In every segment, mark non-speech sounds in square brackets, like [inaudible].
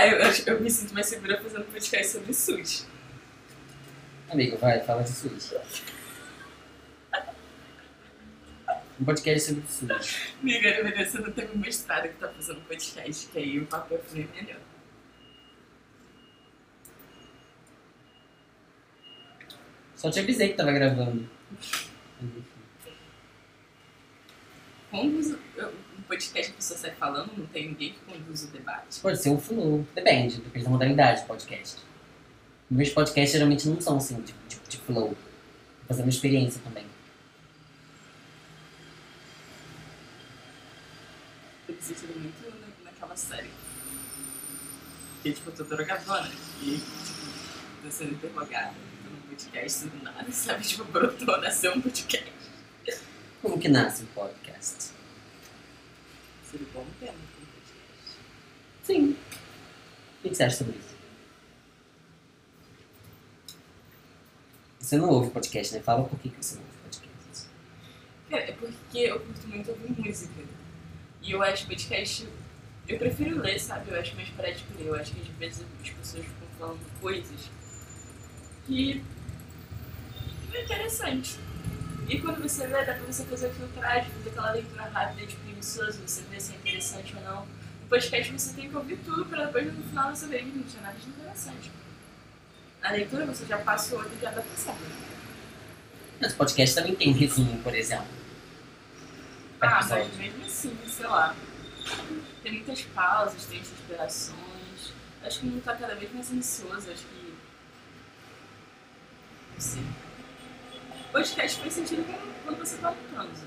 Ah, eu, acho- eu me sinto mais segura fazendo podcast sobre SUS. Amigo, vai, fala de SUS. Um podcast sobre SUS. Amiga, eu você não teve um mestrado que tá fazendo podcast, que aí o papo é melhor. Só te avisei que tava gravando. Conduz um podcast que a pessoa sai falando, não tem ninguém que conduz o debate. Pode ser um flow. Depende, depende da modalidade do podcast. Meus podcasts geralmente não são assim, tipo de, de flow. Vou fazer uma experiência também. Eu me sentindo muito na- naquela série. Que tipo, eu tô drogadona e tipo, tô sendo interrogada. Num podcast do nada, sabe? Tipo, brotou, nasceu um podcast. Como que nasce um podcast? Seria um bom tema pra um podcast. Sim. O que que você acha sobre isso? Você não ouve podcast, né? Fala por que que você não ouve podcast. Cara, é porque eu curto muito ouvir música. E eu acho podcast. Eu prefiro ler, sabe? Eu acho mais prático ler. Eu acho que às vezes as pessoas ficam falando coisas que não é interessante. E quando você lê, dá pra você fazer filtragem, fazer aquela leitura rápida de preguiçoso, você ver se é interessante ou não. No podcast você tem que ouvir tudo pra depois no final você ver não tinha nada de interessante. Na leitura você já passa o olho e já dá pra saber. Mas podcast também tem resumo, por exemplo. Ah, mas mesmo assim, sei lá. Tem muitas pausas, tem muitas inspirações. Acho que o mundo tá cada vez mais ansioso, acho que. Não sei. Podcast faz sentido quando- quando você tá no trânsito.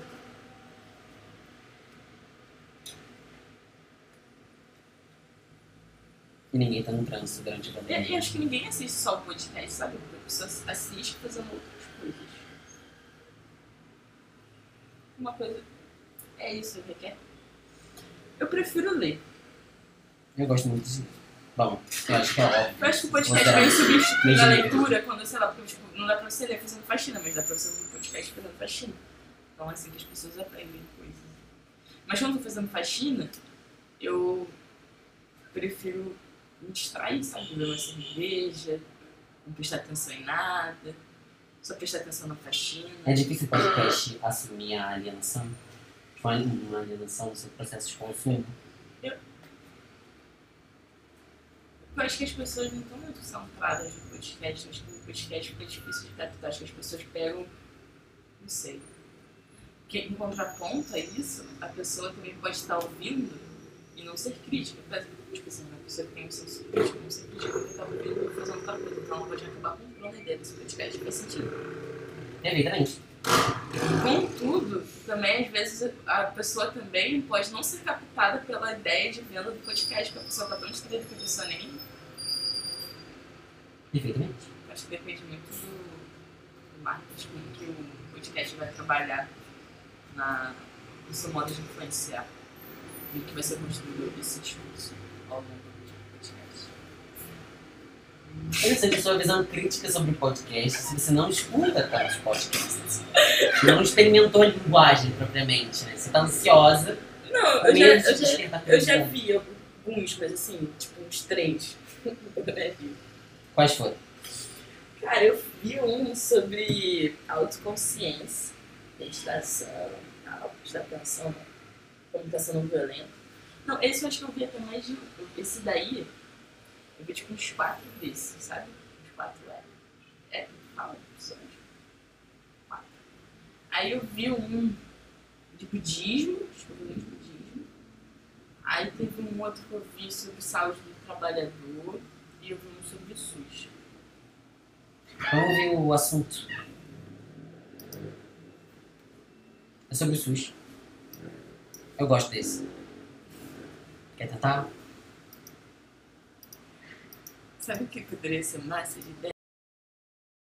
E ninguém tá no trânsito durante a E, e pandemia. acho que ninguém assiste só o podcast, sabe? A pessoa assiste fazendo outras coisas. Uma coisa. É isso, requer. Eu prefiro ler. Eu gosto muito de. Bom, eu acho que é óbvio. Eu acho que o podcast meio a de- leitura quando, sei lá, porque, tipo, não dá pra você ler fazendo faxina, mas dá pra você ouvir podcast fazendo faxina. Então é assim que as pessoas aprendem coisas. Mas quando eu tô fazendo faxina, eu prefiro me distrair, sabe? Beber uma cerveja, não prestar atenção em nada, só prestar atenção na faxina. É difícil o podcast assumir a alienação? Tipo, uma alienação sobre processo de consumo? Eu acho que as pessoas não estão muito centradas no podcast. Eu acho que no podcast fica difícil de captar. Acho que as pessoas pegam. Não sei. Porque em contraponto a isso, a pessoa também pode estar ouvindo e não ser crítica. Tipo assim, uma pessoa que tem um senso crítico não ser crítica porque está ouvindo e fazendo outra coisa. Então ela pode acabar comprando a ideia desse podcast. Faz sentido. Evidente. Também às vezes a pessoa também pode não ser captada pela ideia de venda do podcast, porque a pessoa está tão distraída que a pessoa nem Perfeitamente. Acho que depende muito do, do marketing que o podcast vai trabalhar na, no seu modo de influenciar e que vai ser construído esse discurso ao longo. Eu não sei da sua visão crítica sobre podcast se você não escuta tantos podcasts. Não experimentou a linguagem propriamente, né? Você tá ansiosa, Não, eu já, eu, já, eu já vi alguns, mas assim, tipo uns três. [laughs] Vi. Quais foram? Cara, eu vi um sobre autoconsciência, meditação, prestar atenção na comunicação não violenta. Não, esse eu acho que eu vi até mais de. Esse daí, eu vi tipo uns quatro desses, sabe? Uns quatro é. É, fala, pessoas. Quatro. Aí eu vi um de budismo, vi um de budismo. Aí teve um outro que eu vi sobre saúde do trabalhador e eu vi um sobre SUS. Vamos ver o assunto. É sobre o SUS. Eu gosto desse. Quer tentar? Sabe o que poderia ser massa de ideia?